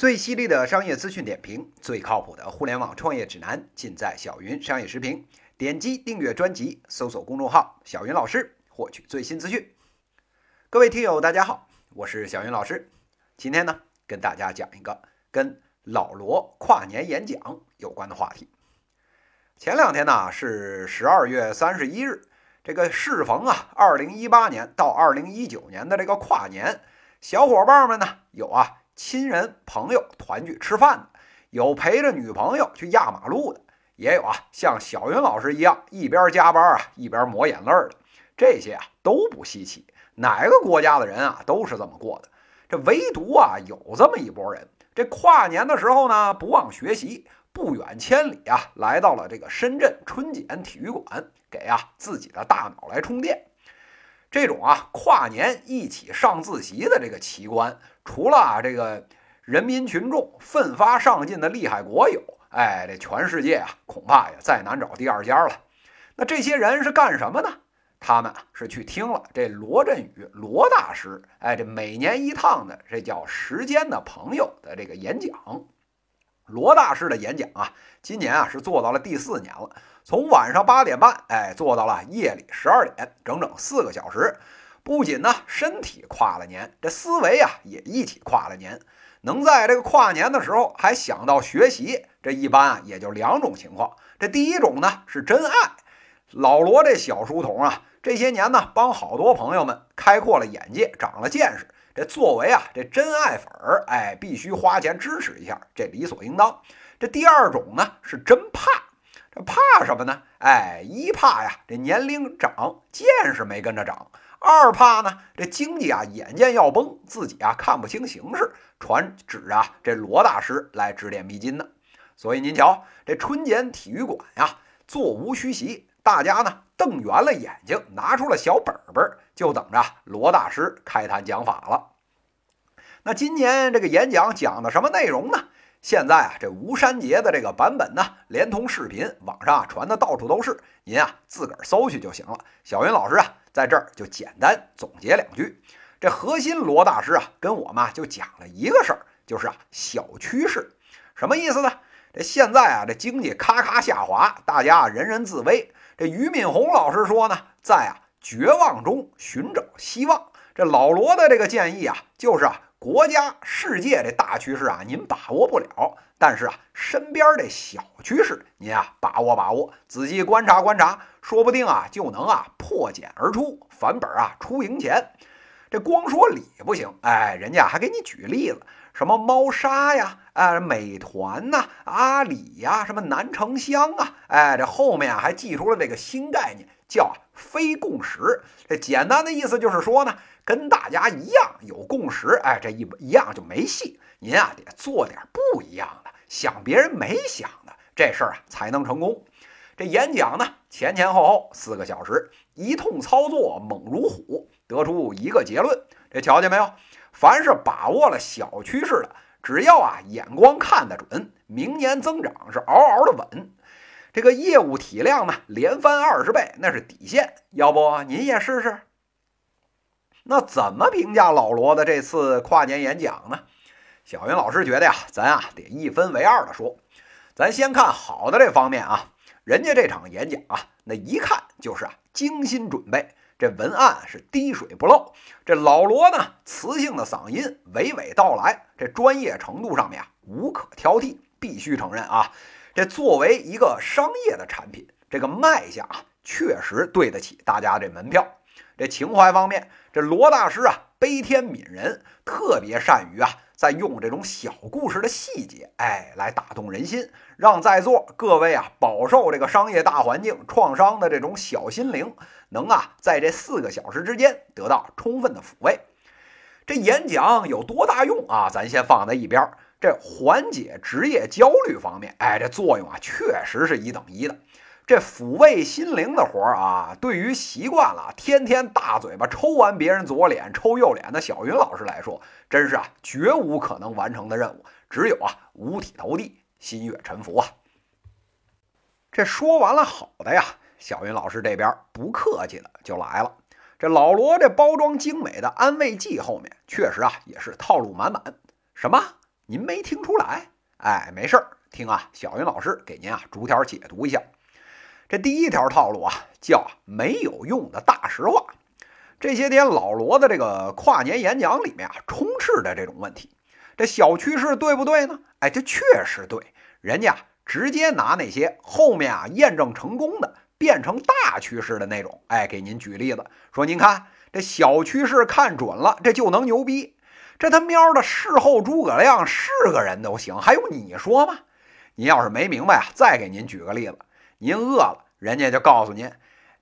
最犀利的商业资讯点评，最靠谱的互联网创业指南，尽在小云商业时评。点击订阅专辑，搜索公众号“小云老师”，获取最新资讯。各位听友，大家好，我是小云老师。今天呢，跟大家讲一个跟老罗跨年演讲有关的话题。前两天呢，是十二月三十一日，这个适逢啊，二零一八年到二零一九年的这个跨年，小伙伴们呢，有啊。亲人朋友团聚吃饭的，有陪着女朋友去压马路的，也有啊，像小云老师一样一边加班啊一边抹眼泪的，这些啊都不稀奇，哪个国家的人啊都是这么过的。这唯独啊有这么一波人，这跨年的时候呢不忘学习，不远千里啊来到了这个深圳春茧体育馆，给啊自己的大脑来充电。这种啊跨年一起上自习的这个奇观，除了啊这个人民群众奋发上进的厉害国有，哎，这全世界啊恐怕也再难找第二家了。那这些人是干什么呢？他们是去听了这罗振宇罗大师，哎，这每年一趟的这叫时间的朋友的这个演讲。罗大师的演讲啊，今年啊是做到了第四年了。从晚上八点半，哎，做到了夜里十二点，整整四个小时。不仅呢身体跨了年，这思维啊也一起跨了年。能在这个跨年的时候还想到学习，这一般啊也就两种情况。这第一种呢是真爱。老罗这小书童啊，这些年呢帮好多朋友们开阔了眼界，长了见识。这作为啊这真爱粉儿，哎，必须花钱支持一下，这理所应当。这第二种呢是真怕。这怕什么呢？哎，一怕呀，这年龄长，见识没跟着长；二怕呢，这经济啊，眼见要崩，自己啊看不清形势，传旨啊，这罗大师来指点迷津呢。所以您瞧，这春茧体育馆呀，座无虚席，大家呢瞪圆了眼睛，拿出了小本本，就等着罗大师开坛讲法了。那今年这个演讲讲的什么内容呢？现在啊，这吴山杰的这个版本呢，连同视频，网上啊传的到处都是。您啊自个儿搜去就行了。小云老师啊，在这儿就简单总结两句。这核心罗大师啊，跟我们就讲了一个事儿，就是啊小趋势，什么意思呢？这现在啊，这经济咔咔下滑，大家人人自危。这俞敏洪老师说呢，在啊绝望中寻找希望。这老罗的这个建议啊，就是啊。国家、世界这大趋势啊，您把握不了，但是啊，身边这小趋势您啊把握把握，仔细观察观察，说不定啊就能啊破茧而出，返本啊出赢钱。这光说理不行，哎，人家还给你举例子，什么猫砂呀，哎，美团呐，阿里呀，什么南城乡啊，哎，这后面啊还记出了这个新概念，叫非共识。这简单的意思就是说呢。跟大家一样有共识，哎，这一一样就没戏。您啊得做点不一样的，想别人没想的，这事儿啊才能成功。这演讲呢前前后后四个小时，一通操作猛如虎，得出一个结论。这瞧见没有？凡是把握了小趋势的，只要啊眼光看得准，明年增长是嗷嗷的稳。这个业务体量呢连翻二十倍，那是底线。要不您也试试？那怎么评价老罗的这次跨年演讲呢？小云老师觉得呀，咱啊得一分为二的说。咱先看好的这方面啊，人家这场演讲啊，那一看就是啊精心准备，这文案是滴水不漏。这老罗呢，磁性的嗓音娓娓道来，这专业程度上面啊无可挑剔，必须承认啊。这作为一个商业的产品，这个卖相啊，确实对得起大家这门票。这情怀方面，这罗大师啊，悲天悯人，特别善于啊，在用这种小故事的细节，哎，来打动人心，让在座各位啊，饱受这个商业大环境创伤的这种小心灵，能啊，在这四个小时之间得到充分的抚慰。这演讲有多大用啊？咱先放在一边。这缓解职业焦虑方面，哎，这作用啊，确实是一等一的。这抚慰心灵的活儿啊，对于习惯了天天大嘴巴抽完别人左脸抽右脸的小云老师来说，真是啊绝无可能完成的任务，只有啊五体投地，心悦诚服啊。这说完了好的呀，小云老师这边不客气的就来了。这老罗这包装精美的安慰剂后面，确实啊也是套路满满。什么？您没听出来？哎，没事儿，听啊，小云老师给您啊逐条解读一下。这第一条套路啊，叫没有用的大实话。这些天老罗的这个跨年演讲里面啊，充斥着这种问题。这小趋势对不对呢？哎，这确实对，人家直接拿那些后面啊验证成功的，变成大趋势的那种，哎，给您举例子，说您看这小趋势看准了，这就能牛逼。这他喵的事后诸葛亮是个人都行，还用你说吗？您要是没明白啊，再给您举个例子，您饿了，人家就告诉您，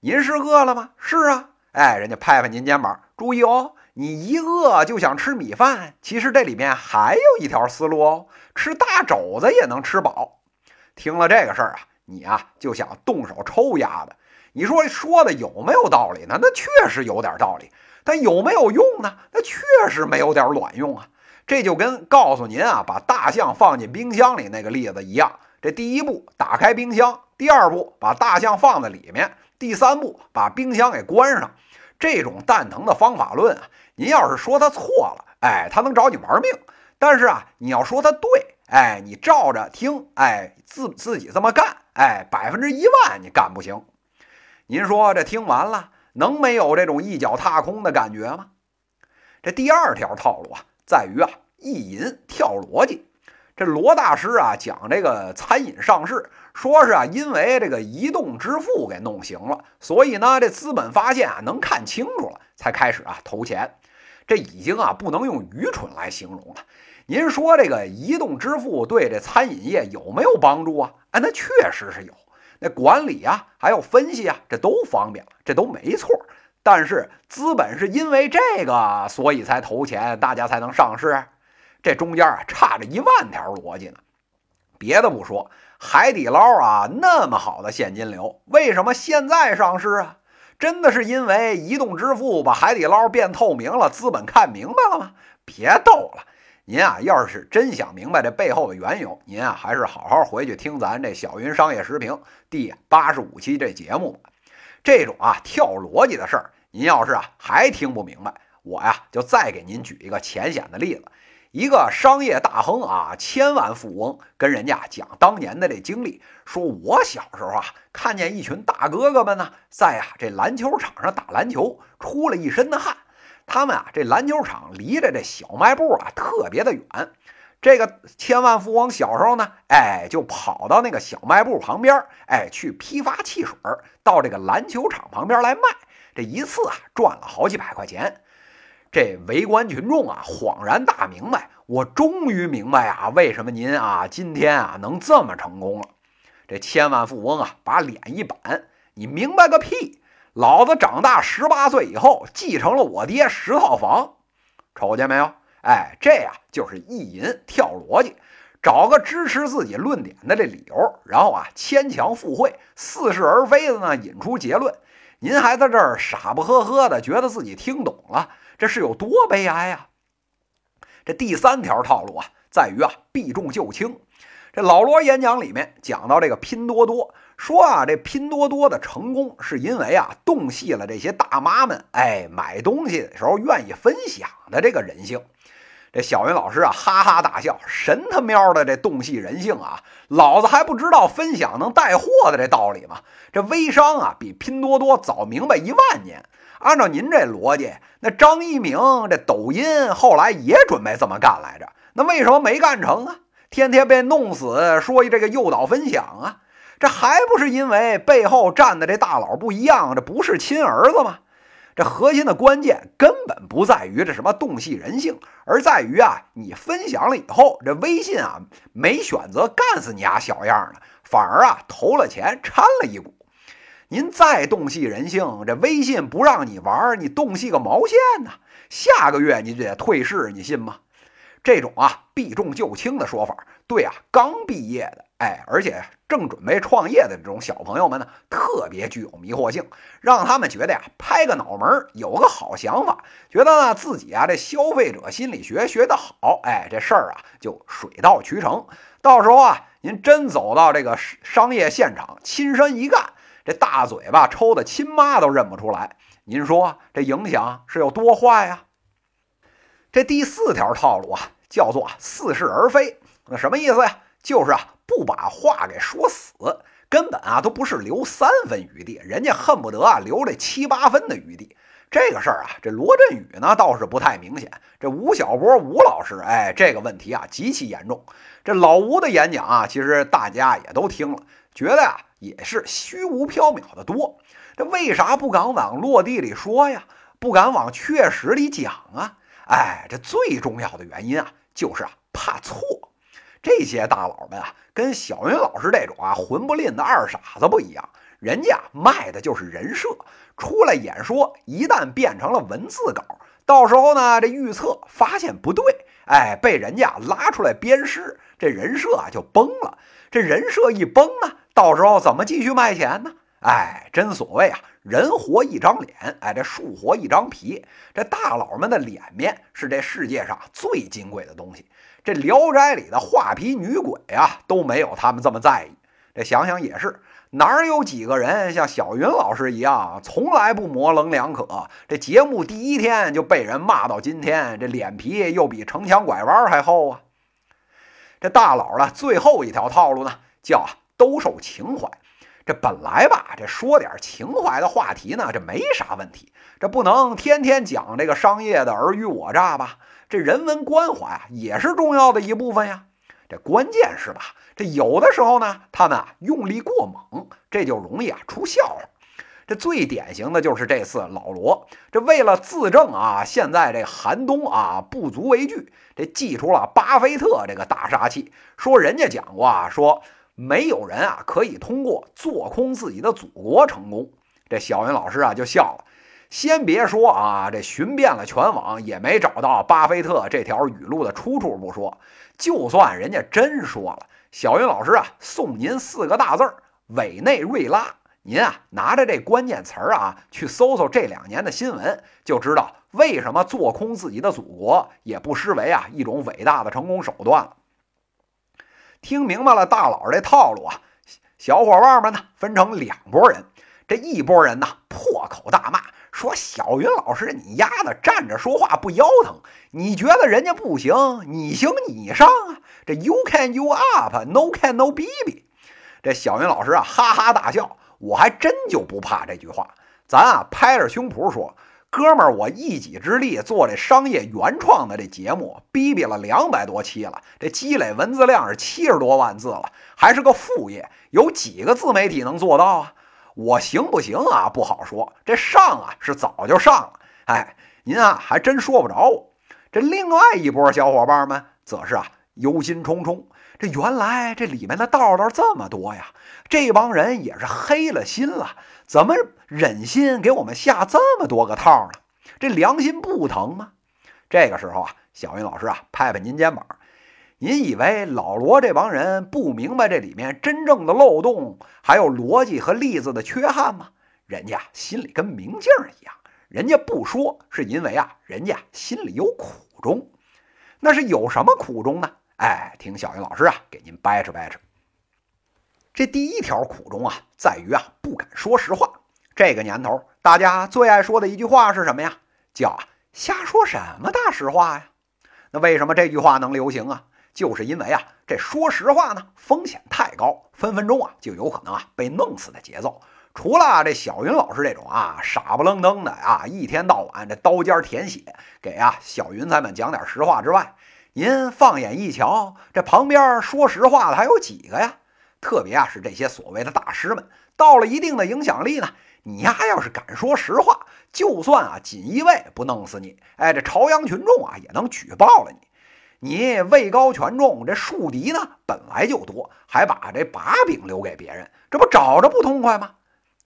您是饿了吗？是啊，哎，人家拍拍您肩膀，注意哦。你一饿就想吃米饭，其实这里面还有一条思路哦，吃大肘子也能吃饱。听了这个事儿啊，你啊就想动手抽丫的。你说说的有没有道理呢？那确实有点道理，但有没有用呢？那确实没有点卵用啊。这就跟告诉您啊，把大象放进冰箱里那个例子一样。这第一步打开冰箱，第二步把大象放在里面，第三步把冰箱给关上。这种蛋疼的方法论啊。您要是说他错了，哎，他能找你玩命。但是啊，你要说他对，哎，你照着听，哎，自自己这么干，哎，百分之一万你干不行。您说这听完了，能没有这种一脚踏空的感觉吗？这第二条套路啊，在于啊，意淫跳逻辑。这罗大师啊讲这个餐饮上市，说是啊，因为这个移动支付给弄行了，所以呢，这资本发现啊能看清楚了，才开始啊投钱。这已经啊不能用愚蠢来形容了。您说这个移动支付对这餐饮业有没有帮助啊？哎，那确实是有。那管理啊，还有分析啊，这都方便了，这都没错。但是资本是因为这个，所以才投钱，大家才能上市。这中间啊差着一万条逻辑呢。别的不说，海底捞啊那么好的现金流，为什么现在上市啊？真的是因为移动支付把海底捞变透明了，资本看明白了吗？别逗了，您啊，要是真想明白这背后的缘由，您啊，还是好好回去听咱这小云商业时评第八十五期这节目。这种啊跳逻辑的事儿，您要是啊还听不明白，我呀就再给您举一个浅显的例子。一个商业大亨啊，千万富翁跟人家讲当年的这经历，说我小时候啊，看见一群大哥哥们呢，在啊这篮球场上打篮球，出了一身的汗。他们啊，这篮球场离着这小卖部啊特别的远。这个千万富翁小时候呢，哎，就跑到那个小卖部旁边，哎，去批发汽水，到这个篮球场旁边来卖。这一次啊，赚了好几百块钱。这围观群众啊，恍然大明白，我终于明白啊，为什么您啊今天啊能这么成功了。这千万富翁啊，把脸一板，你明白个屁！老子长大十八岁以后，继承了我爹十套房，瞅见没有？哎，这呀就是意淫跳逻辑，找个支持自己论点的这理由，然后啊牵强附会，似是而非的呢引出结论。您还在这儿傻不呵呵的，觉得自己听懂了。这是有多悲哀呀！这第三条套路啊，在于啊避重就轻。这老罗演讲里面讲到这个拼多多，说啊这拼多多的成功是因为啊洞悉了这些大妈们哎买东西的时候愿意分享的这个人性。这小云老师啊哈哈大笑，神他喵的这洞悉人性啊！老子还不知道分享能带货的这道理吗？这微商啊比拼多多早明白一万年。按照您这逻辑，那张一鸣这抖音后来也准备这么干来着，那为什么没干成啊？天天被弄死，说这个诱导分享啊，这还不是因为背后站的这大佬不一样，这不是亲儿子吗？这核心的关键根本不在于这什么洞悉人性，而在于啊，你分享了以后，这微信啊没选择干死你啊小样的，反而啊投了钱掺了一股。您再洞悉人性，这微信不让你玩，你洞悉个毛线呢？下个月你就得退市，你信吗？这种啊避重就轻的说法，对啊，刚毕业的，哎，而且正准备创业的这种小朋友们呢，特别具有迷惑性，让他们觉得呀，拍个脑门有个好想法，觉得呢自己啊这消费者心理学学得好，哎，这事儿啊就水到渠成。到时候啊，您真走到这个商业现场，亲身一干。这大嘴巴抽的亲妈都认不出来，您说这影响是有多坏呀？这第四条套路啊，叫做似是而非。那什么意思呀？就是啊，不把话给说死，根本啊都不是留三分余地，人家恨不得啊留这七八分的余地。这个事儿啊，这罗振宇呢倒是不太明显。这吴晓波吴老师，哎，这个问题啊极其严重。这老吴的演讲啊，其实大家也都听了，觉得啊也是虚无缥缈的多。这为啥不敢往落地里说呀？不敢往确实里讲啊？哎，这最重要的原因啊，就是啊怕错。这些大佬们啊，跟小云老师这种啊混不吝的二傻子不一样。人家卖的就是人设，出来演说，一旦变成了文字稿，到时候呢，这预测发现不对，哎，被人家拉出来鞭尸，这人设啊就崩了。这人设一崩呢，到时候怎么继续卖钱呢？哎，真所谓啊，人活一张脸，哎，这树活一张皮。这大佬们的脸面是这世界上最金贵的东西。这《聊斋》里的画皮女鬼啊，都没有他们这么在意。这想想也是。哪有几个人像小云老师一样，从来不模棱两可？这节目第一天就被人骂到今天，这脸皮又比城墙拐弯还厚啊！这大佬呢，最后一条套路呢，叫兜售情怀。本来吧，这说点情怀的话题呢，这没啥问题。这不能天天讲这个商业的尔虞我诈吧？这人文关怀啊，也是重要的一部分呀。这关键是吧？这有的时候呢，他们用力过猛，这就容易啊出笑话。这最典型的就是这次老罗，这为了自证啊，现在这寒冬啊不足为惧，这祭出了巴菲特这个大杀器，说人家讲过啊，说没有人啊可以通过做空自己的祖国成功。这小云老师啊就笑了。先别说啊，这寻遍了全网也没找到巴菲特这条语录的出处不说，就算人家真说了，小云老师啊，送您四个大字儿：委内瑞拉。您啊，拿着这关键词儿啊，去搜搜这两年的新闻，就知道为什么做空自己的祖国也不失为啊一种伟大的成功手段了。听明白了大佬这套路啊，小伙伴们呢分成两拨人，这一拨人呢破口大骂。说小云老师，你丫的站着说话不腰疼？你觉得人家不行，你行你上啊！这 You can you up，No can no b b。这小云老师啊，哈哈大笑。我还真就不怕这句话。咱啊，拍着胸脯说，哥们儿，我一己之力做这商业原创的这节目，逼逼了两百多期了，这积累文字量是七十多万字了，还是个副业，有几个自媒体能做到啊？我行不行啊？不好说。这上啊是早就上了，哎，您啊还真说不着我。这另外一波小伙伴们则是啊忧心忡忡。这原来这里面的道道这么多呀，这帮人也是黑了心了，怎么忍心给我们下这么多个套呢？这良心不疼吗？这个时候啊，小云老师啊拍拍您肩膀。您以为老罗这帮人不明白这里面真正的漏洞，还有逻辑和例子的缺憾吗？人家心里跟明镜一样，人家不说是因为啊，人家心里有苦衷。那是有什么苦衷呢？哎，听小云老师啊，给您掰扯掰扯。这第一条苦衷啊，在于啊，不敢说实话。这个年头，大家最爱说的一句话是什么呀？叫，瞎说什么大实话呀？那为什么这句话能流行啊？就是因为啊，这说实话呢，风险太高，分分钟啊就有可能啊被弄死的节奏。除了这小云老师这种啊傻不愣登的啊，一天到晚这刀尖舔血给啊小云彩们讲点实话之外，您放眼一瞧，这旁边说实话的还有几个呀？特别啊是这些所谓的大师们，到了一定的影响力呢，你呀要是敢说实话，就算啊锦衣卫不弄死你，哎，这朝阳群众啊也能举报了你。你位高权重，这树敌呢本来就多，还把这把柄留给别人，这不找着不痛快吗？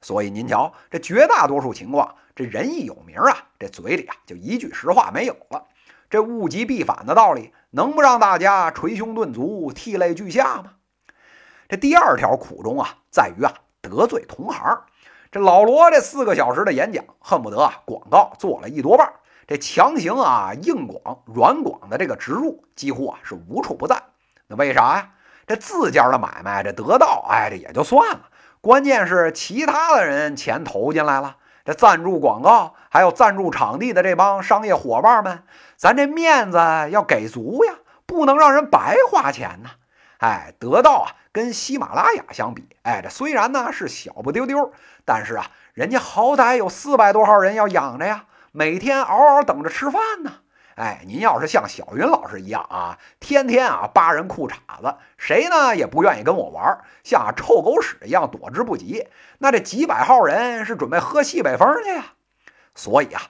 所以您瞧，这绝大多数情况，这人一有名啊，这嘴里啊就一句实话没有了。这物极必反的道理，能不让大家捶胸顿足、涕泪俱下吗？这第二条苦衷啊，在于啊得罪同行。这老罗这四个小时的演讲，恨不得啊广告做了一多半。这强行啊，硬广、软广的这个植入，几乎啊是无处不在。那为啥呀？这自家的买卖，这得到，哎，这也就算了。关键是其他的人钱投进来了，赞助广告，还有赞助场地的这帮商业伙伴们，咱这面子要给足呀，不能让人白花钱呐。哎，得到啊，跟喜马拉雅相比，哎，这虽然呢是小不丢丢，但是啊，人家好歹有四百多号人要养着呀，每天嗷嗷等着吃饭呢。哎，您要是像小云老师一样啊，天天啊扒人裤衩子，谁呢也不愿意跟我玩，像臭狗屎一样躲之不及。那这几百号人是准备喝西北风去呀？所以啊，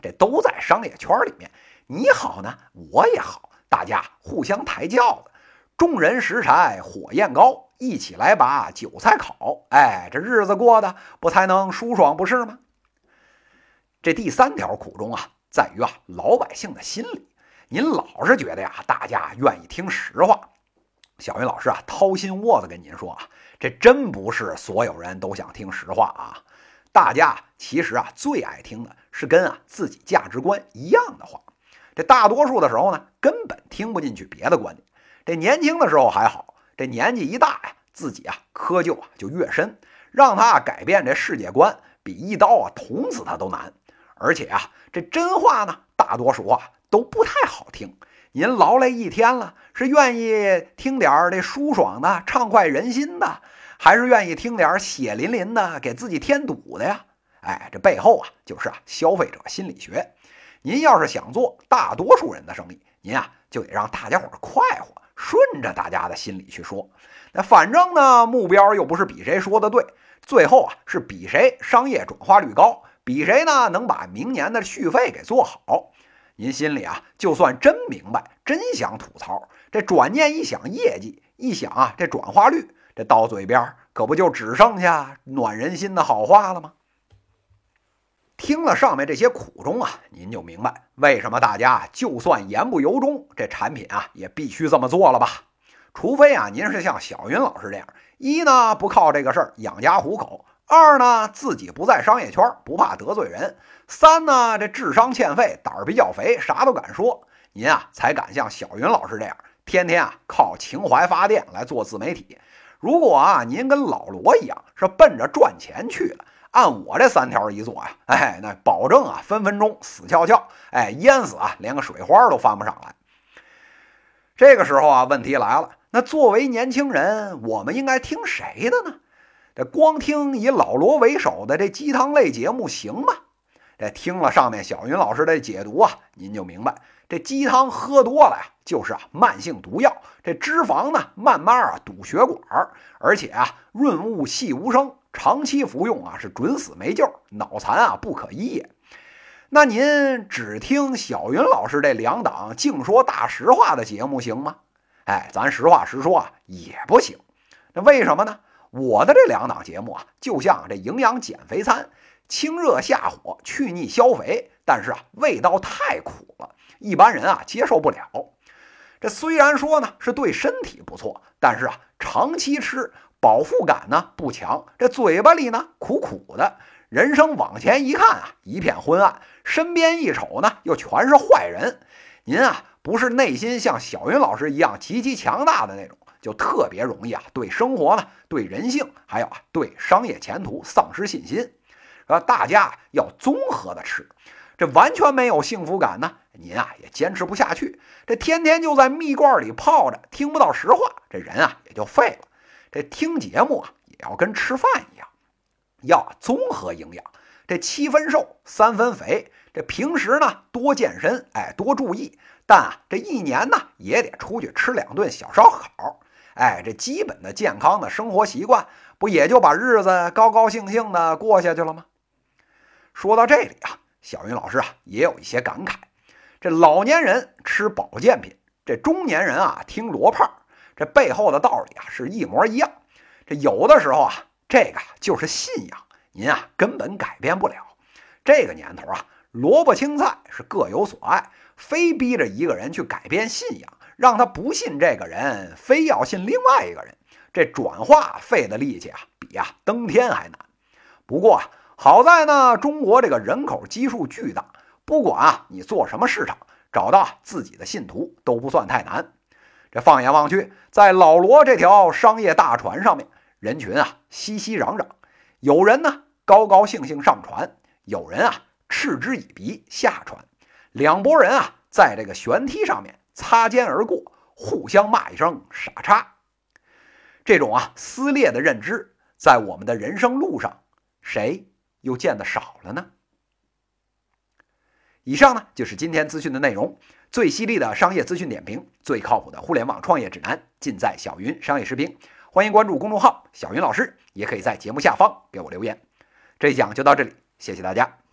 这都在商业圈里面，你好呢，我也好，大家互相抬轿子。众人拾柴火焰高，一起来把韭菜烤。哎，这日子过得不才能舒爽，不是吗？这第三条苦衷啊，在于啊老百姓的心理。您老是觉得呀，大家愿意听实话。小云老师啊，掏心窝子跟您说啊，这真不是所有人都想听实话啊。大家其实啊，最爱听的是跟啊自己价值观一样的话。这大多数的时候呢，根本听不进去别的观点。这年轻的时候还好，这年纪一大呀，自己啊窠臼啊就越深，让他改变这世界观，比一刀啊捅死他都难。而且啊，这真话呢，大多数啊都不太好听。您劳累一天了，是愿意听点儿这舒爽的、畅快人心的，还是愿意听点儿血淋淋的、给自己添堵的呀？哎，这背后啊，就是啊消费者心理学。您要是想做大多数人的生意，您啊就得让大家伙儿快活。顺着大家的心理去说，那反正呢，目标又不是比谁说的对，最后啊是比谁商业转化率高，比谁呢能把明年的续费给做好。您心里啊，就算真明白，真想吐槽，这转念一想业绩，一想啊这转化率，这到嘴边可不就只剩下暖人心的好话了吗？听了上面这些苦衷啊，您就明白为什么大家就算言不由衷，这产品啊也必须这么做了吧？除非啊您是像小云老师这样，一呢不靠这个事儿养家糊口，二呢自己不在商业圈，不怕得罪人，三呢这智商欠费，胆儿比较肥，啥都敢说，您啊才敢像小云老师这样，天天啊靠情怀发电来做自媒体。如果啊您跟老罗一样，是奔着赚钱去的。按我这三条一做呀，哎，那保证啊，分分钟死翘翘，哎，淹死啊，连个水花都翻不上来。这个时候啊，问题来了，那作为年轻人，我们应该听谁的呢？这光听以老罗为首的这鸡汤类节目行吗？这听了上面小云老师的解读啊，您就明白，这鸡汤喝多了呀，就是啊慢性毒药。这脂肪呢，慢慢啊堵血管，而且啊润物细无声。长期服用啊，是准死没救，脑残啊不可医也。那您只听小云老师这两档净说大实话的节目行吗？哎，咱实话实说啊，也不行。那为什么呢？我的这两档节目啊，就像这营养减肥餐，清热下火、去腻消肥，但是啊，味道太苦了，一般人啊接受不了。这虽然说呢是对身体不错，但是啊，长期吃。饱腹感呢不强，这嘴巴里呢苦苦的，人生往前一看啊一片昏暗，身边一瞅呢又全是坏人。您啊不是内心像小云老师一样极其强大的那种，就特别容易啊对生活呢、对人性，还有啊对商业前途丧失信心。呃，大家要综合的吃，这完全没有幸福感呢，您啊也坚持不下去。这天天就在蜜罐里泡着，听不到实话，这人啊也就废了。这听节目啊，也要跟吃饭一样，要综合营养。这七分瘦，三分肥。这平时呢多健身，哎，多注意。但啊，这一年呢也得出去吃两顿小烧烤。哎，这基本的健康的生活习惯，不也就把日子高高兴兴的过下去了吗？说到这里啊，小云老师啊也有一些感慨。这老年人吃保健品，这中年人啊听罗胖。这背后的道理啊是一模一样。这有的时候啊，这个就是信仰，您啊根本改变不了。这个年头啊，萝卜青菜是各有所爱，非逼着一个人去改变信仰，让他不信这个人，非要信另外一个人，这转化费的力气啊，比啊登天还难。不过，好在呢，中国这个人口基数巨大，不管啊你做什么市场，找到自己的信徒都不算太难。这放眼望去，在老罗这条商业大船上面，人群啊熙熙攘攘，有人呢高高兴兴上船，有人啊嗤之以鼻下船，两拨人啊在这个舷梯上面擦肩而过，互相骂一声傻叉。这种啊撕裂的认知，在我们的人生路上，谁又见得少了呢？以上呢就是今天资讯的内容，最犀利的商业资讯点评，最靠谱的互联网创业指南，尽在小云商业视频。欢迎关注公众号小云老师，也可以在节目下方给我留言。这一讲就到这里，谢谢大家。